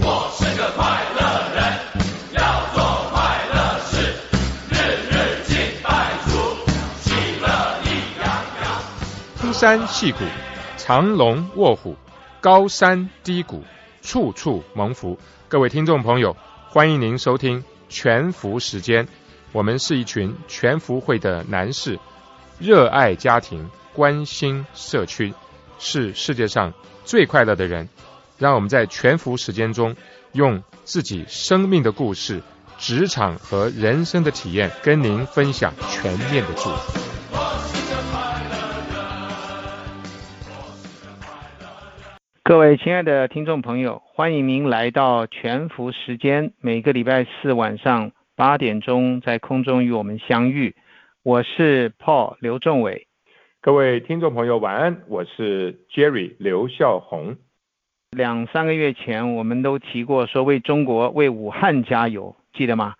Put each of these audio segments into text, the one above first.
我是个快乐人，要做快乐事，日日敬拜主，喜乐意洋洋。登山戏谷，藏龙卧虎，高山低谷，处处蒙福。各位听众朋友，欢迎您收听全福时间。我们是一群全福会的男士，热爱家庭，关心社区，是世界上最快乐的人。让我们在全福时间中，用自己生命的故事、职场和人生的体验，跟您分享全面的祝福。各位亲爱的听众朋友，欢迎您来到全福时间，每个礼拜四晚上八点钟在空中与我们相遇。我是 Paul 刘仲伟。各位听众朋友，晚安，我是 Jerry 刘孝宏。两三个月前，我们都提过说为中国、为武汉加油，记得吗？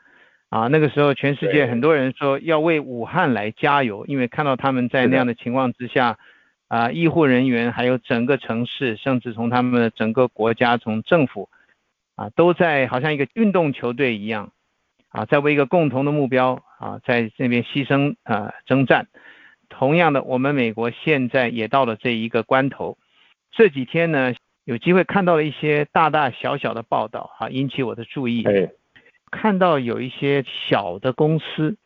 啊，那个时候全世界很多人说要为武汉来加油，因为看到他们在那样的情况之下。啊，医护人员还有整个城市，甚至从他们的整个国家，从政府，啊，都在好像一个运动球队一样，啊，在为一个共同的目标啊，在那边牺牲啊征战。同样的，我们美国现在也到了这一个关头。这几天呢，有机会看到了一些大大小小的报道，啊，引起我的注意。哎，看到有一些小的公司，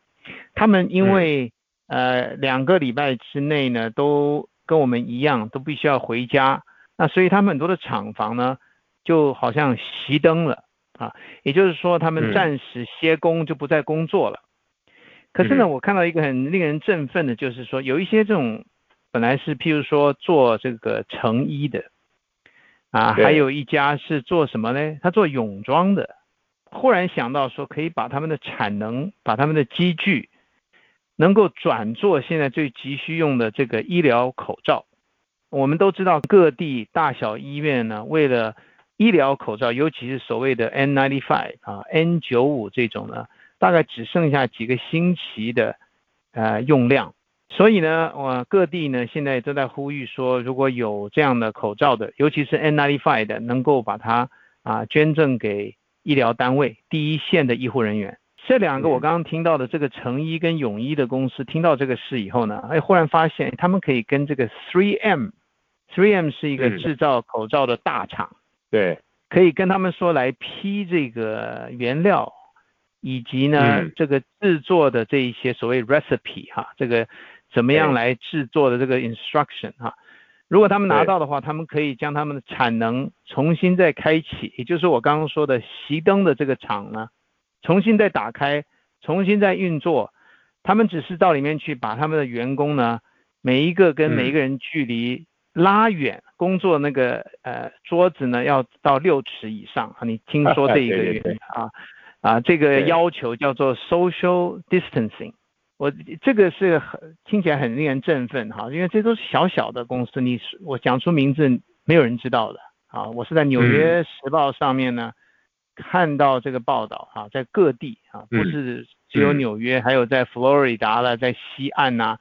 他们因为呃两个礼拜之内呢都。跟我们一样，都必须要回家。那所以他们很多的厂房呢，就好像熄灯了啊，也就是说他们暂时歇工，就不再工作了。可是呢，我看到一个很令人振奋的，就是说有一些这种本来是譬如说做这个成衣的啊，还有一家是做什么呢？他做泳装的，忽然想到说可以把他们的产能，把他们的机具。能够转做现在最急需用的这个医疗口罩，我们都知道各地大小医院呢，为了医疗口罩，尤其是所谓的 N95 啊 N95 这种呢，大概只剩下几个星期的呃用量，所以呢，我各地呢现在都在呼吁说，如果有这样的口罩的，尤其是 N95 的，能够把它啊捐赠给医疗单位第一线的医护人员。这两个我刚刚听到的这个成衣跟泳衣的公司听到这个事以后呢，哎，忽然发现他们可以跟这个 3M，3M 是一个制造口罩的大厂，对，可以跟他们说来批这个原料，以及呢这个制作的这一些所谓 recipe 哈，这个怎么样来制作的这个 instruction 哈，如果他们拿到的话，他们可以将他们的产能重新再开启，也就是我刚刚说的熄灯的这个厂呢。重新再打开，重新再运作，他们只是到里面去把他们的员工呢，每一个跟每一个人距离拉远，工作那个呃桌子呢要到六尺以上啊。你听说 这一个原啊啊这个要求叫做 social distancing，我这个是很听起来很令人振奋哈，因为这都是小小的公司，你我讲出名字没有人知道的啊。我是在纽约时报上面呢。看到这个报道啊，在各地啊，不是只有纽约，还有在佛罗里达了，在西岸呐。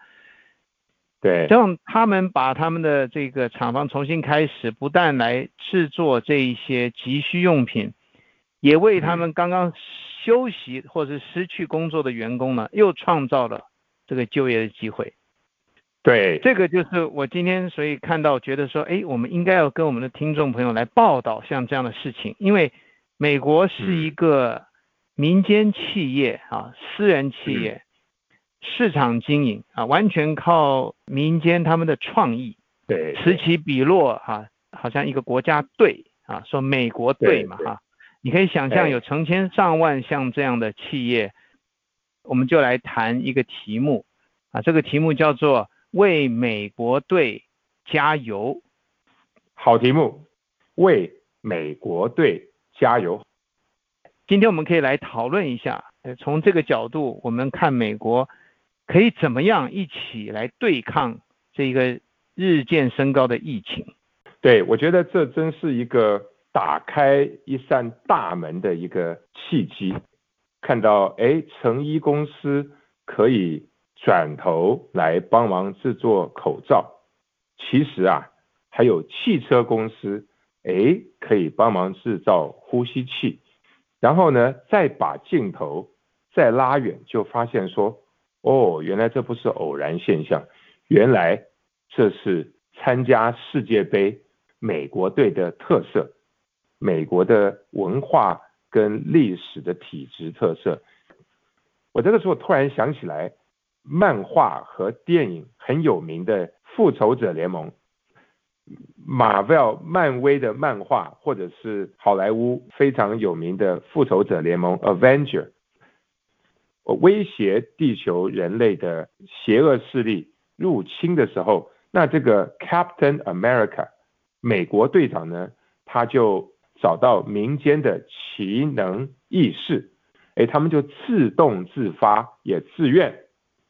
对，让他们把他们的这个厂房重新开始，不但来制作这一些急需用品，也为他们刚刚休息或者失去工作的员工呢，又创造了这个就业的机会。对，这个就是我今天所以看到，觉得说，哎，我们应该要跟我们的听众朋友来报道像这样的事情，因为。美国是一个民间企业啊，私人企业，市场经营啊，完全靠民间他们的创意，对，此起彼落哈，好像一个国家队啊，说美国队嘛哈，你可以想象有成千上万像这样的企业，我们就来谈一个题目啊，这个题目叫做为美国队加油，好题目，为美国队。加油！今天我们可以来讨论一下，呃，从这个角度，我们看美国可以怎么样一起来对抗这个日渐升高的疫情。对，我觉得这真是一个打开一扇大门的一个契机。看到，哎，成衣公司可以转头来帮忙制作口罩，其实啊，还有汽车公司。哎，可以帮忙制造呼吸器，然后呢，再把镜头再拉远，就发现说，哦，原来这不是偶然现象，原来这是参加世界杯美国队的特色，美国的文化跟历史的体质特色。我这个时候突然想起来，漫画和电影很有名的《复仇者联盟》。马 vel 漫威的漫画，或者是好莱坞非常有名的复仇者联盟 Avenger，威胁地球人类的邪恶势力入侵的时候，那这个 Captain America 美国队长呢，他就找到民间的奇能异士，哎，他们就自动自发也自愿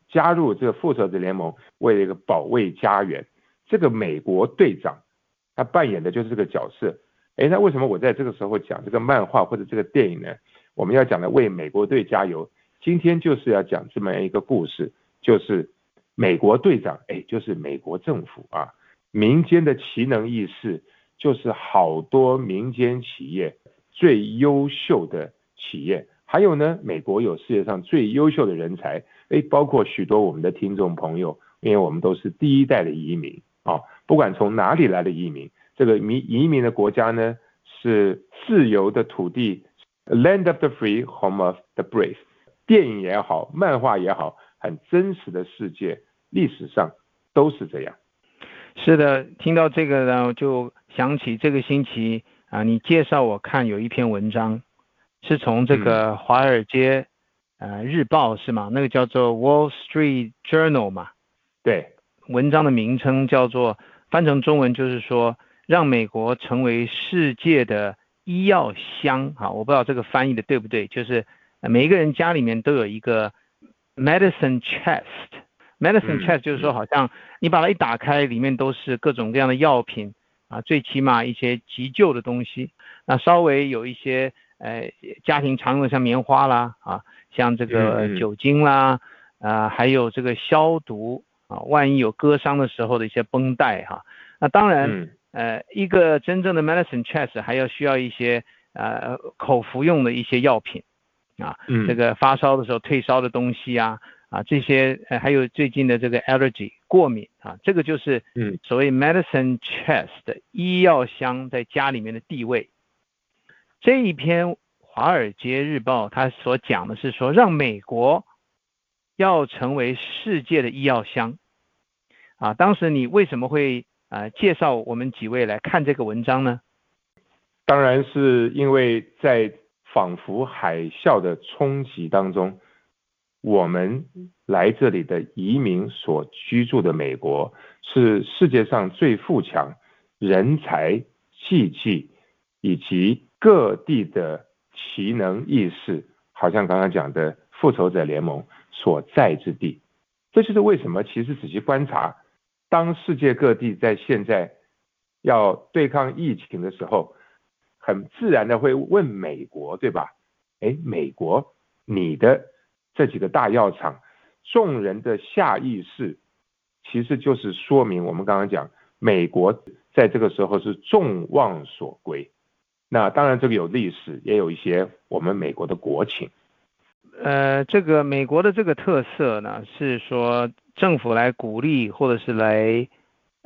加入这个复仇者联盟，为了一个保卫家园。这个美国队长，他扮演的就是这个角色。哎，那为什么我在这个时候讲这个漫画或者这个电影呢？我们要讲的为美国队加油。今天就是要讲这么一个故事，就是美国队长，哎，就是美国政府啊，民间的奇能异士，就是好多民间企业最优秀的企业，还有呢，美国有世界上最优秀的人才，哎，包括许多我们的听众朋友，因为我们都是第一代的移民。啊，不管从哪里来的移民，这个移移民的国家呢是自由的土地，land of the free, home of the brave。电影也好，漫画也好，很真实的世界，历史上都是这样。是的，听到这个呢，就想起这个星期啊，你介绍我看有一篇文章，是从这个华尔街呃日报是吗？那个叫做 Wall Street Journal 嘛？对。文章的名称叫做翻成中文就是说让美国成为世界的医药箱啊，我不知道这个翻译的对不对，就是每一个人家里面都有一个 medicine chest，medicine chest 就是说好像你把它一打开，里面都是各种各样的药品啊，最起码一些急救的东西，那稍微有一些呃家庭常用的像棉花啦啊，像这个酒精啦啊，还有这个消毒。啊，万一有割伤的时候的一些绷带哈，那当然，呃，一个真正的 medicine chest 还要需要一些呃口服用的一些药品，啊，这个发烧的时候退烧的东西啊，啊这些呃还有最近的这个 allergy 过敏啊，这个就是嗯所谓 medicine chest 的医药箱在家里面的地位。这一篇《华尔街日报》它所讲的是说让美国。要成为世界的医药箱啊！当时你为什么会啊介绍我们几位来看这个文章呢？当然是因为在仿佛海啸的冲击当中，我们来这里的移民所居住的美国是世界上最富强、人才济济以及各地的奇能异士，好像刚刚讲的复仇者联盟。所在之地，这就是为什么其实仔细观察，当世界各地在现在要对抗疫情的时候，很自然的会问美国，对吧？哎，美国，你的这几个大药厂，众人的下意识，其实就是说明我们刚刚讲，美国在这个时候是众望所归。那当然，这个有历史，也有一些我们美国的国情。呃，这个美国的这个特色呢，是说政府来鼓励或者是来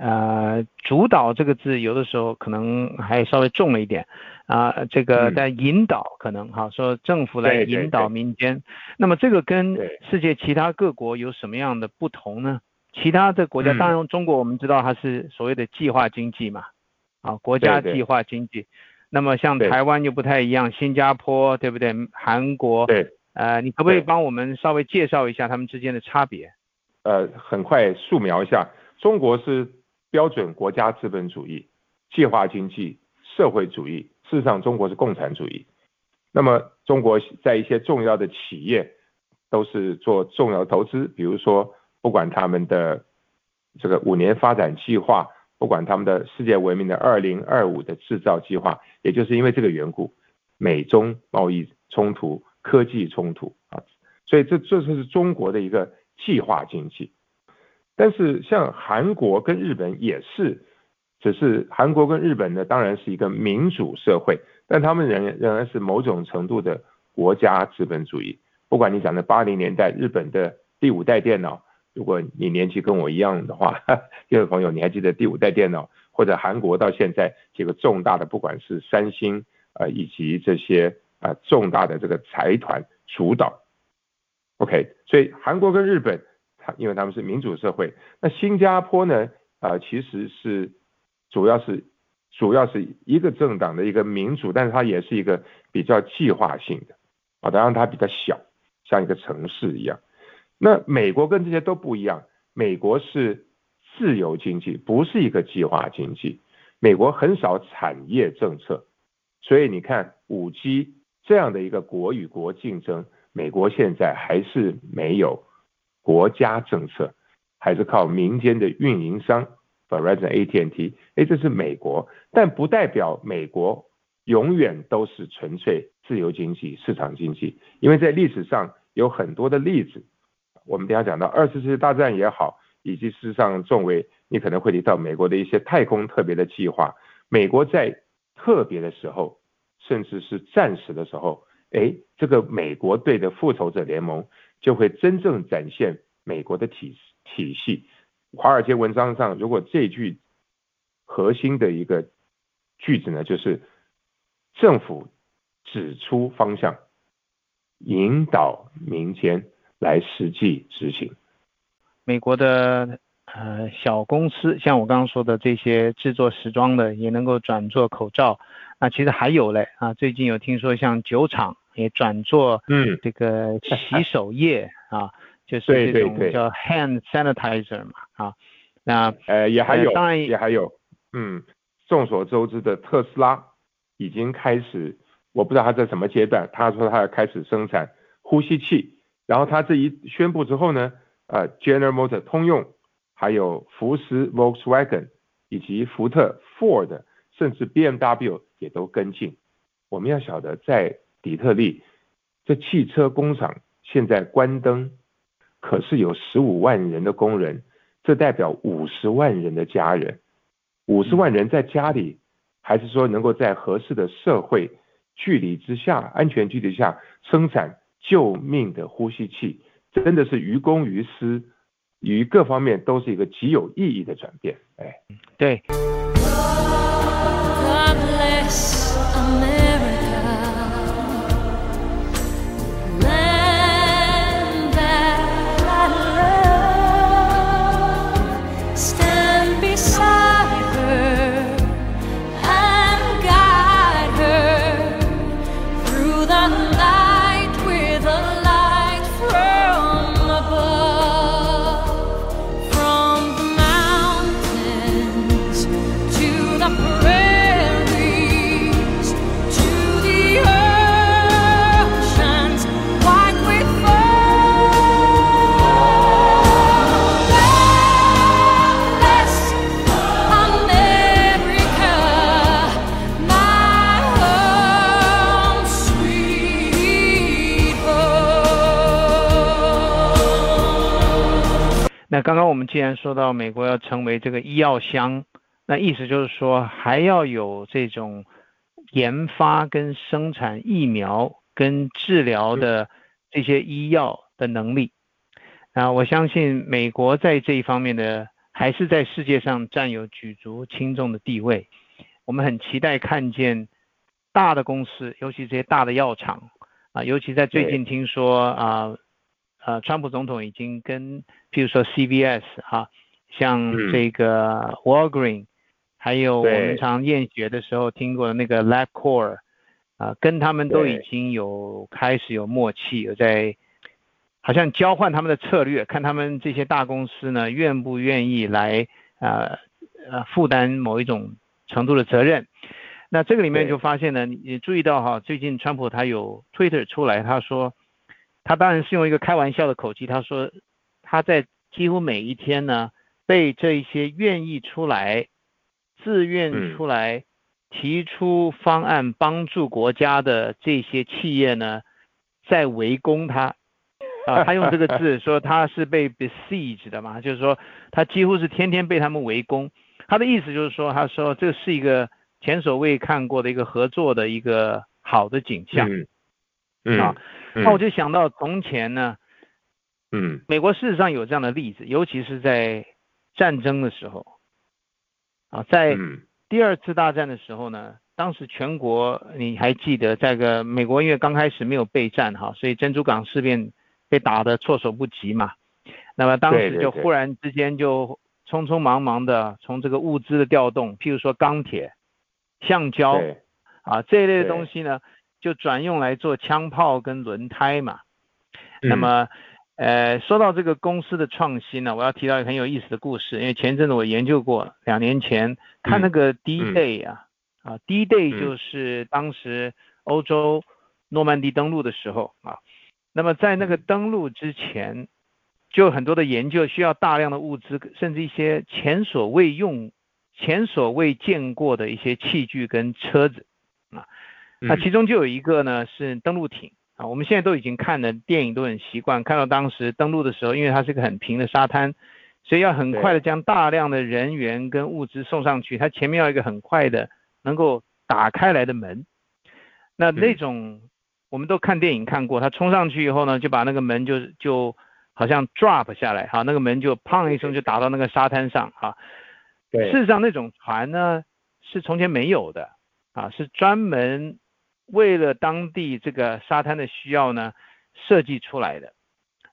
呃主导这个字，有的时候可能还稍微重了一点啊。这个但引导可能哈，说政府来引导民间。那么这个跟世界其他各国有什么样的不同呢？其他的国家，当然中国我们知道它是所谓的计划经济嘛，啊，国家计划经济。那么像台湾就不太一样，新加坡对不对？韩国。对。呃，你可不可以帮我们稍微介绍一下他们之间的差别？呃，很快素描一下，中国是标准国家资本主义、计划经济、社会主义，事实上中国是共产主义。那么中国在一些重要的企业都是做重要投资，比如说不管他们的这个五年发展计划，不管他们的世界闻名的二零二五的制造计划，也就是因为这个缘故，美中贸易冲突。科技冲突啊，所以这这就是中国的一个计划经济。但是像韩国跟日本也是只是韩国跟日本呢，当然是一个民主社会，但他们仍仍然是某种程度的国家资本主义。不管你讲的八零年代日本的第五代电脑，如果你年纪跟我一样的话，各位朋友，你还记得第五代电脑？或者韩国到现在这个重大的，不管是三星啊，以及这些啊重大的这个财团主导，OK，所以韩国跟日本，因为他们是民主社会，那新加坡呢啊其实是主要是主要是一个政党的一个民主，但是它也是一个比较计划性的啊，当然它比较小，像一个城市一样。那美国跟这些都不一样，美国是。自由经济不是一个计划经济，美国很少产业政策，所以你看五 G 这样的一个国与国竞争，美国现在还是没有国家政策，还是靠民间的运营商，Verizon、AT&T，哎，这是美国，但不代表美国永远都是纯粹自由经济、市场经济，因为在历史上有很多的例子，我们等下讲到二次世界大战也好。以及事实上，众位你可能会提到美国的一些太空特别的计划。美国在特别的时候，甚至是战时的时候，哎，这个美国队的复仇者联盟就会真正展现美国的体体系。华尔街文章上，如果这句核心的一个句子呢，就是政府指出方向，引导民间来实际执行。美国的呃小公司，像我刚刚说的这些制作时装的，也能够转做口罩。那其实还有嘞啊，最近有听说像酒厂也转做嗯这个洗手液啊，就是这种叫 hand sanitizer 嘛啊。那呃也还有，当然也还有嗯，众所周知的特斯拉已经开始，我不知道它在什么阶段，他说他要开始生产呼吸器，然后他这一宣布之后呢？呃，General Motor 通用，还有福斯 Volkswagen，以及福特 Ford，甚至 BMW 也都跟进。我们要晓得，在底特律，这汽车工厂现在关灯，可是有十五万人的工人，这代表五十万人的家人，五十万人在家里，还是说能够在合适的社会距离之下、安全距离下生产救命的呼吸器？真的是于公于私，于各方面都是一个极有意义的转变。哎，对。既然说到美国要成为这个医药箱，那意思就是说还要有这种研发跟生产疫苗跟治疗的这些医药的能力。啊，我相信美国在这一方面的还是在世界上占有举足轻重的地位。我们很期待看见大的公司，尤其这些大的药厂啊，尤其在最近听说啊。呃，川普总统已经跟，譬如说 CVS 哈，像这个 Walgreen，还有我们常验血的时候听过的那个 LabCorp，啊，跟他们都已经有开始有默契，有在好像交换他们的策略，看他们这些大公司呢愿不愿意来呃呃负担某一种程度的责任。那这个里面就发现呢，你注意到哈，最近川普他有 Twitter 出来，他说。他当然是用一个开玩笑的口气，他说他在几乎每一天呢，被这一些愿意出来、自愿出来提出方案帮助国家的这些企业呢，在围攻他。啊，他用这个字说他是被 besieged 的嘛，就是说他几乎是天天被他们围攻。他的意思就是说，他说这是一个前所未看过的一个合作的一个好的景象。嗯嗯啊嗯那我就想到从前呢，嗯。美国事实上有这样的例子，尤其是在战争的时候，啊，在嗯。第二次大战的时候呢，当时全国你还记得，这个美国因为刚开始没有备战哈，所以珍珠港事变被打得措手不及嘛。那么当时就忽然之间就匆匆忙忙的从这个物资的调动，譬如说钢铁、橡胶啊这一类的东西呢，就转用来做枪炮跟轮胎嘛。嗯那么，呃，说到这个公司的创新呢，我要提到一个很有意思的故事，因为前阵子我研究过，两年前看那个 D 嗯 Day 啊，啊 D Day 嗯就是当时欧洲诺曼底登陆的时候啊，那么在那个登陆之前，就有很多的研究需要大量的物资，甚至一些前所未用、前所未见过的一些器具跟车子。那嗯其中就有一个呢是登陆艇。啊，我们现在都已经看了电影都很习惯，看到当时登陆的时候，因为它是一个很平的沙滩，所以要很快的将大量的人员跟物资送上去，它前面要一个很快的能够打开来的门。那那种、我们都看电影看过，它冲上去以后呢，就把那个门就就好像 drop 下来，哈，那个门就砰一声就打到那个沙滩上，哈。对。事实上，那种船呢是从前没有的啊，是专门为了当地这个沙滩的需要呢设计出来的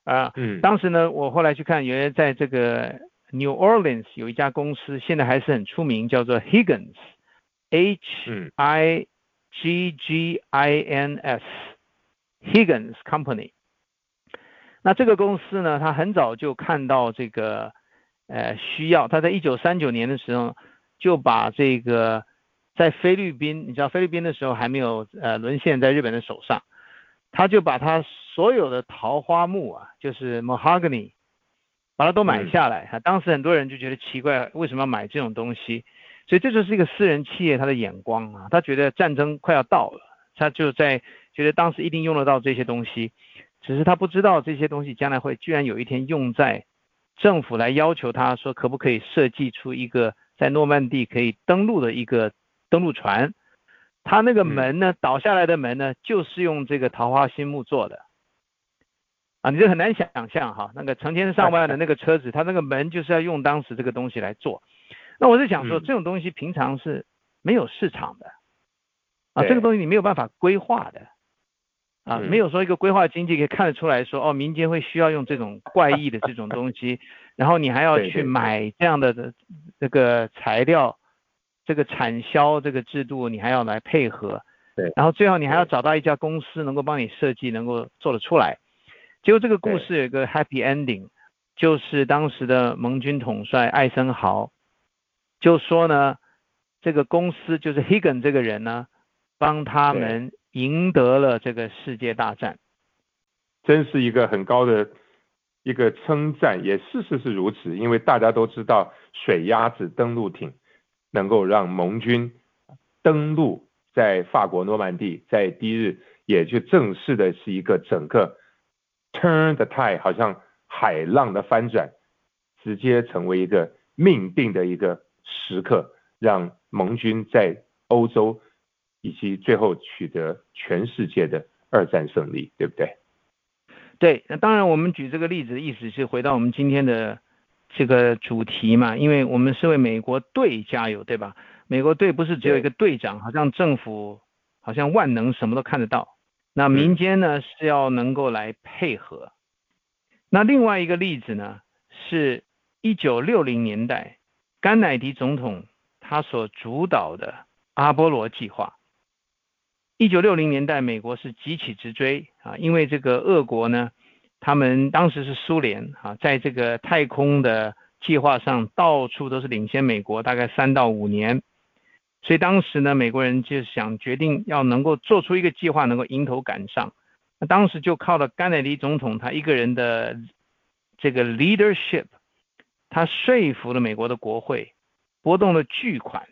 啊。嗯当时呢，我后来去看，原来在这个 New Orleans 有一家公司，现在还是很出名，叫做 Higgins，H 嗯 I G G I N S Higgins Company。那这个公司呢，它很早就看到这个呃需要，它在一九三九年的时候就把这个在菲律宾，你知道菲律宾的时候还没有呃沦陷在日本的手上，他就把他所有的桃花木啊，就是 mahogany，把它都买嗯下来。啊，当时很多人就觉得奇怪，为什么要买这种东西？所以这就是一个私人企业他的眼光啊，他觉得战争快要到了，他就在觉得当时一定用得到这些东西，只是他不知道这些东西将来会居然有一天用在政府来要求他说可不可以设计出一个在诺曼底可以登陆的一个登陆船，它那个门呢，倒下来的门呢，就是用这个桃花心木做的。啊，你这很难想象哈，那个成千上万的那个车子，它那个门就是要用当时这个东西来做。那我是想说，嗯。这种东西平常是没有市场的，啊，这个东西你没有办法规划的，啊，嗯。没有说一个规划经济可以看得出来说，哦，民间会需要用这种怪异的这种东西，然后你还要去买这样的的这个材料，这个产销这个制度，你还要来配合，对然后最后你还要找到一家公司能够帮你设计，能够做得出来。结果这个故事有一个 happy ending，就是当时的盟军统帅艾森豪就说呢，这个公司就是 Higgin 这个人呢，帮他们赢得了这个世界大战。真是一个很高的一个称赞，也事实是如此，因为大家都知道水鸭子登陆艇能够让盟军登陆在法国诺曼底，在第一日也就正式的是一个整个 turn the tide，好像海浪的翻转，直接成为一个命定的一个时刻，让盟军在欧洲以及最后取得全世界的二战胜利，对不对？对，那当然我们举这个例子的意思是回到我们今天的这个主题嘛，因为我们是为美国队加油，对吧？美国队不是只有一个队长，好像政府好像万能，什么都看得到。那民间呢是要能够来配合。那另外一个例子呢，是一九六零年代甘乃迪总统他所主导的阿波罗计划。一九六零年代，美国是急起直追啊，因为这个俄国呢，他们当时是苏联啊，在这个太空的计划上到处都是领先美国，大概三到五年。所以当时呢，美国人就想决定要能够做出一个计划，能够迎头赶上。那当时就靠了甘乃迪总统他一个人的这个 leadership，他说服了美国的国会，拨动了巨款。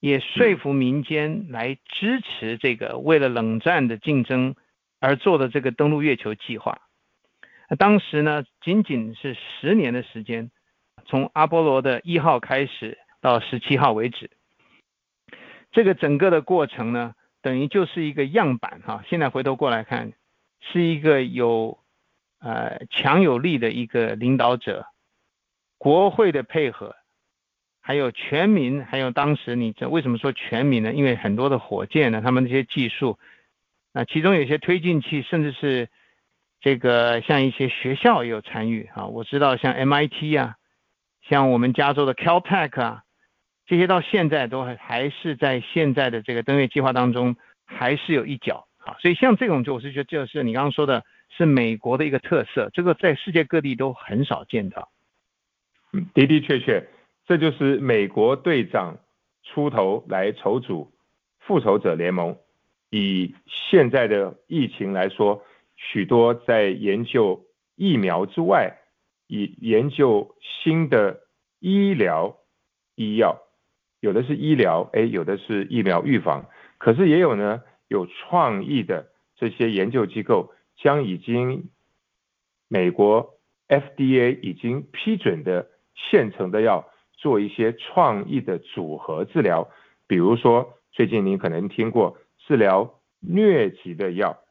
也说服民间来支持这个为了冷战的竞争而做的这个登陆月球计划。当时呢，仅仅是十年的时间，从阿波罗的一号开始，到十七号为止。这个整个的过程呢，等于就是一个样板哈。现在回头过来看，是一个有呃强有力的一个领导者，国会的配合，还有全民，还有当时你这为什么说全民呢？因为很多的火箭呢，他们那些技术，啊，其中有些推进器，甚至是这个像一些学校也有参与啊。我知道像 MIT 啊，像我们加州的 Caltech 啊。这些到现在都还还是在现在的这个登月计划当中，还是有一角啊。所以像这种，就我是觉得就是你刚刚说的，是美国的一个特色，这个在世界各地都很少见到。嗯，的的确确，这就是美国队长出头来筹组复仇者联盟。以现在的疫情来说，许多在研究疫苗之外，以研究新的医疗医药。有的是医疗，哎，有的是疫苗预防，可是也有呢，有创意的这些研究机构将已经美国 FDA 已经批准的现成的药做一些创意的组合治疗，比如说最近您可能听过治疗疟疾的药，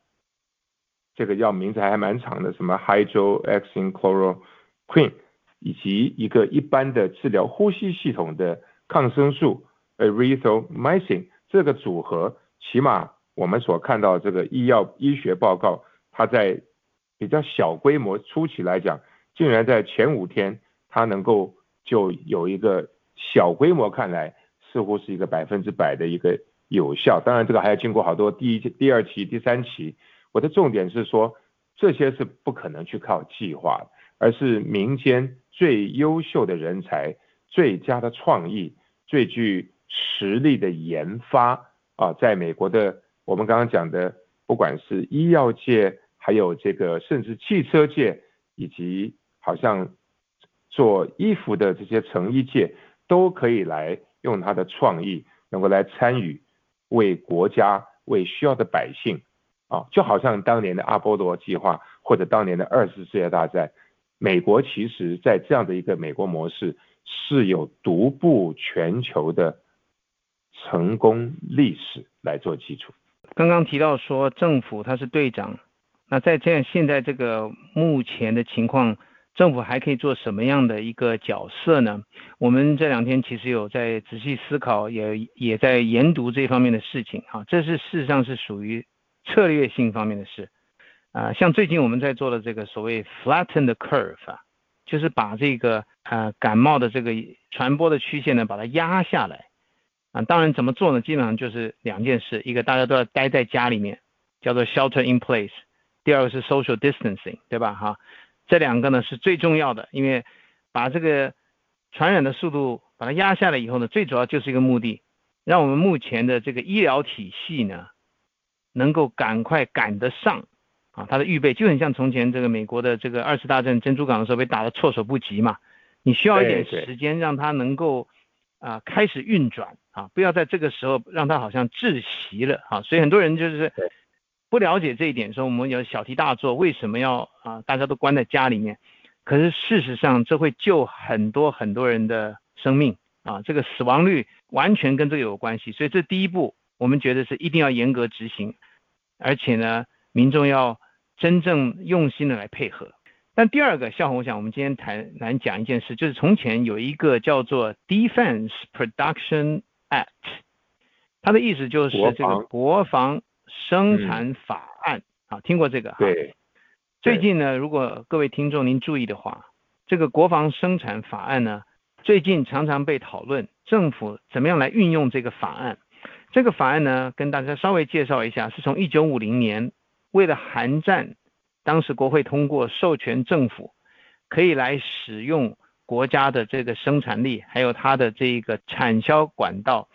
这个药名字还蛮长的，什么 Hydroxychloroquine，以及一个一般的治疗呼吸系统的。抗生素 erythromycin 这个组合，起码我们所看到这个医药医学报告，它在比较小规模初期来讲，竟然在前五天，它能够就有一个小规模看来似乎是一个百分之百的一个有效。当然，这个还要经过好多第一、第二期、第三期。我的重点是说，这些是不可能去靠计划，而是民间最优秀的人才、最佳的创意。最具实力的研发啊，在美国的我们刚刚讲的，不管是医药界，还有这个甚至汽车界，以及好像做衣服的这些成衣界，都可以来用他的创意，能够来参与，为国家、为需要的百姓啊，就好像当年的阿波罗计划，或者当年的二次世界大战，美国其实在这样的一个美国模式。是有独步全球的成功历史来做基础。刚刚提到说政府他是队长，那在这样现在这个目前的情况，政府还可以做什么样的一个角色呢？我们这两天其实有在仔细思考，也也在研读这方面的事情。哈，这是事实上是属于策略性方面的事。啊，像最近我们在做的这个所谓 flatten the curve 啊。就是把这个呃感冒的这个传播的曲线呢，把它压下来啊。当然怎么做呢？基本上就是两件事，一个大家都要待在家里面，叫做 shelter in place；第二个是 social distancing，对吧？哈，这两个呢是最重要的，因为把这个传染的速度把它压下来以后呢，最主要就是一个目的，让我们目前的这个医疗体系呢，能够赶快赶得上。啊，他的预备就很像从前这个美国的这个二次大战珍珠港的时候被打得措手不及嘛。你需要一点时间让它能够啊开始运转啊，不要在这个时候让它好像窒息了啊。所以很多人就是不了解这一点，说我们有小题大做，为什么要啊大家都关在家里面？可是事实上这会救很多很多人的生命啊，这个死亡率完全跟这个有关系。所以这第一步我们觉得是一定要严格执行，而且呢。民众要真正用心的来配合。但第二个，向我想，我们今天谈来讲一件事，就是从前有一个叫做 Defense Production Act，它的意思就是这个国防生产法案啊，听过这个？对。最近呢，如果各位听众您注意的话，这个国防生产法案呢，最近常常被讨论，政府怎么样来运用这个法案？这个法案呢，跟大家稍微介绍一下，是从一九五零年。为了寒战，当时国会通过授权政府可以来使用国家的这个生产力，还有它的这个产销管道，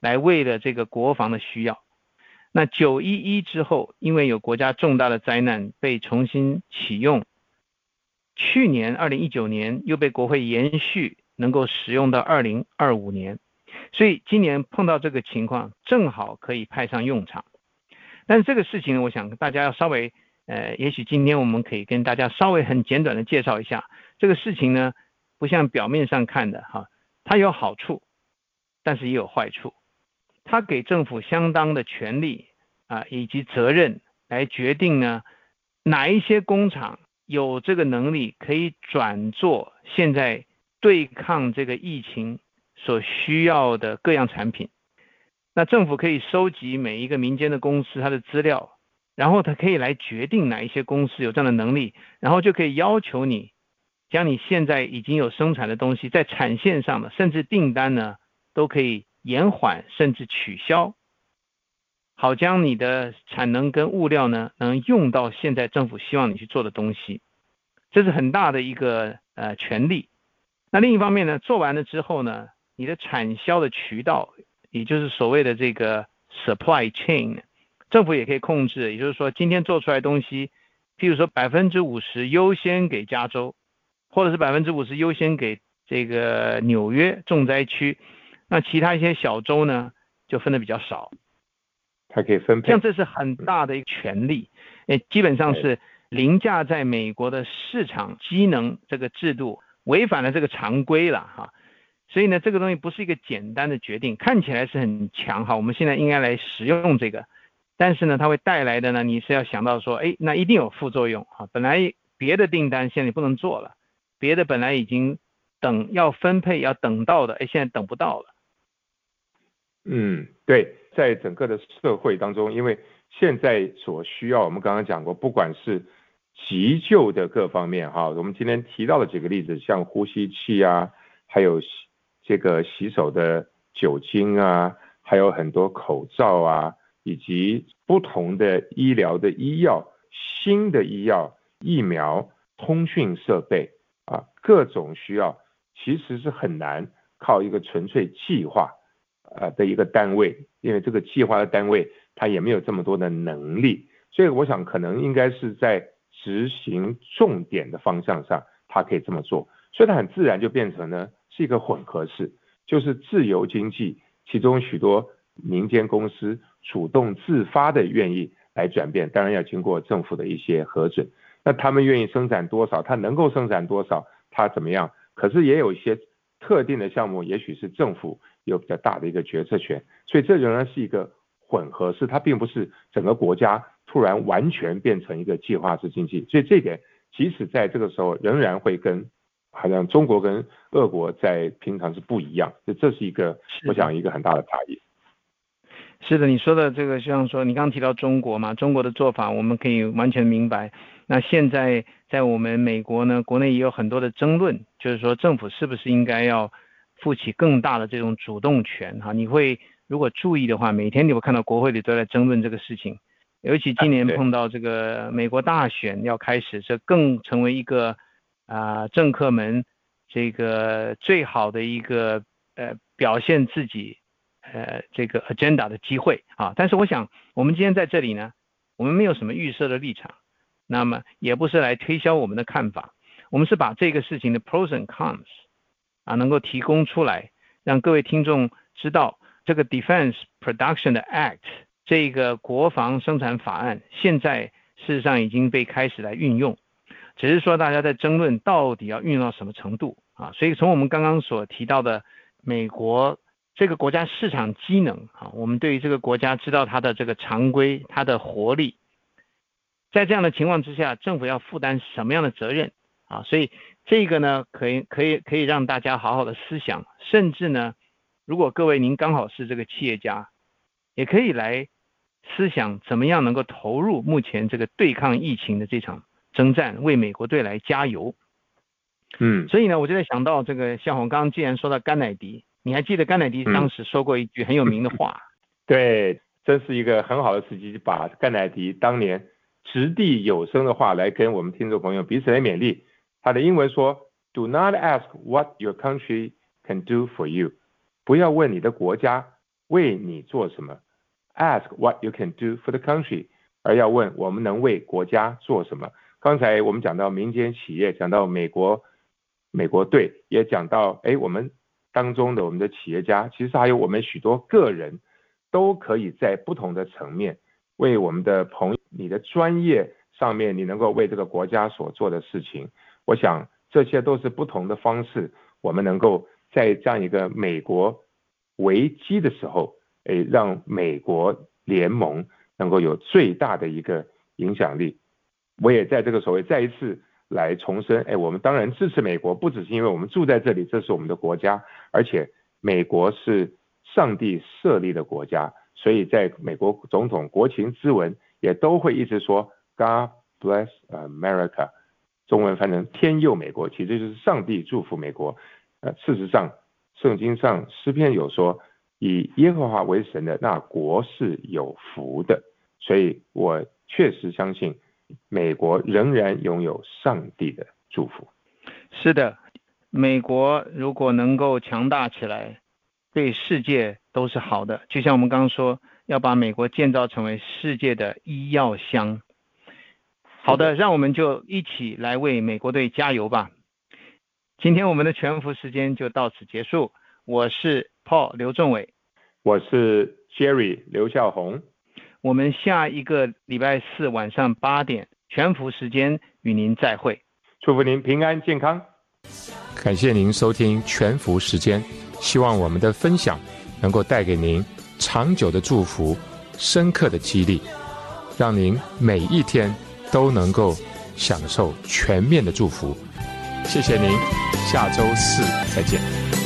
来为了这个国防的需要。那九一一之后，因为有国家重大的灾难被重新启用，去年二零一九年又被国会延续，能够使用到二零二五年，所以今年碰到这个情况，正好可以派上用场。但是这个事情呢，我想大家要稍微，呃，也许今天我们可以跟大家稍微很简短的介绍一下这个事情呢，不像表面上看的哈，它有好处但是也有坏处。它给政府相当的权利啊，以及责任来决定呢，哪一些工厂有这个能力可以转做现在对抗这个疫情所需要的各样产品。那政府可以收集每一个民间的公司它的资料，然后它可以来决定哪一些公司有这样的能力，然后就可以要求你将你现在已经有生产的东西在产线上的，甚至订单呢都可以延缓甚至取消，好将你的产能跟物料呢能用到现在政府希望你去做的东西，这是很大的一个呃权利。那另一方面呢，做完了之后呢，你的产销的渠道。也就是所谓的这个 supply chain，政府也可以控制。也就是说，今天做出来东西，譬如说百分之五十优先给加州，或者是百分之五十优先给这个纽约重灾区，那其他一些小州呢就分的比较少。它可以分配。像这是很大的一个权利，诶，基本上是凌驾在美国的市场机能这个制度，违反了这个常规了哈。所以呢，这个东西不是一个简单的决定，看起来是很强哈。我们现在应该来使用这个，但是呢，它会带来的呢，你是要想到说，哎，那一定有副作用哈。本来别的订单现在不能做了，别的本来已经等要分配要等到的，哎，现在等不到了。嗯，对，在整个的社会当中，因为现在所需要，我们刚刚讲过，不管是急救的各方面哈，我们今天提到的几个例子，像呼吸器啊，还有。这个洗手的酒精啊，还有很多口罩啊，以及不同的医疗的医药、新的医药、疫苗、通讯设备啊，各种需要，其实是很难靠一个纯粹计划啊的一个单位，因为这个计划的单位它也没有这么多的能力，所以我想可能应该是在执行重点的方向上，它可以这么做，所以它很自然就变成呢。是一个混合式，就是自由经济，其中许多民间公司主动自发的愿意来转变，当然要经过政府的一些核准。那他们愿意生产多少，他能够生产多少，他怎么样？可是也有一些特定的项目，也许是政府有比较大的一个决策权，所以这仍然是一个混合式，它并不是整个国家突然完全变成一个计划式经济。所以这点，即使在这个时候，仍然会跟。好像中国跟俄国在平常是不一样，就这是一个我想一个很大的差异。是的，你说的这个像说你刚刚提到中国嘛，中国的做法我们可以完全明白。那现在在我们美国呢，国内也有很多的争论，就是说政府是不是应该要负起更大的这种主动权哈？你会如果注意的话，每天你会看到国会里都在争论这个事情，尤其今年碰到这个美国大选要开始，这更成为一个。啊，政客们这个最好的一个呃表现自己呃这个 agenda 的机会啊，但是我想我们今天在这里呢，我们没有什么预设的立场，那么也不是来推销我们的看法，我们是把这个事情的 pros and cons 啊能够提供出来，让各位听众知道这个 Defense Production Act 这个国防生产法案现在事实上已经被开始来运用。只是说大家在争论到底要运用到什么程度啊？所以从我们刚刚所提到的美国这个国家市场机能啊，我们对于这个国家知道它的这个常规、它的活力，在这样的情况之下，政府要负担什么样的责任啊？所以这个呢，可以可以可以让大家好好的思想，甚至呢，如果各位您刚好是这个企业家，也可以来思想怎么样能够投入目前这个对抗疫情的这场。征战为美国队来加油，嗯，所以呢，我就在想到这个，像我刚刚既然说到甘乃迪，你还记得甘乃迪当时说过一句很有名的话？对，真是一个很好的时机，把甘乃迪当年掷地有声的话来跟我们听众朋友彼此来勉励。他的英文说：“Do not ask what your country can do for you，不要问你的国家为你做什么，ask what you can do for the country，而要问我们能为国家做什么。”刚才我们讲到民间企业，讲到美国美国队，也讲到哎，我们当中的我们的企业家，其实还有我们许多个人，都可以在不同的层面为我们的朋，你的专业上面，你能够为这个国家所做的事情，我想这些都是不同的方式，我们能够在这样一个美国危机的时候，诶，让美国联盟能够有最大的一个影响力。我也在这个所谓再一次来重申，哎，我们当然支持美国，不只是因为我们住在这里，这是我们的国家，而且美国是上帝设立的国家，所以在美国总统国情咨文也都会一直说 God bless America。中文翻成“天佑美国”，其实就是上帝祝福美国。呃，事实上，圣经上诗篇有说，以耶和华为神的那国是有福的。所以我确实相信，美国仍然拥有上帝的祝福。是的，美国如果能够强大起来，对世界都是好的。就像我们刚刚说，要把美国建造成为世界的医药箱。好的，让我们就一起来为美国队加油吧。今天我们的全服时间就到此结束。我是 Paul 刘仲伟，我是 Jerry 刘孝宏。我们下一个礼拜四晚上八点全福时间与您再会。祝福您平安健康。感谢您收听全福时间，希望我们的分享能够带给您长久的祝福、深刻的激励，让您每一天。都能够享受全面的祝福，谢谢您，下周四再见。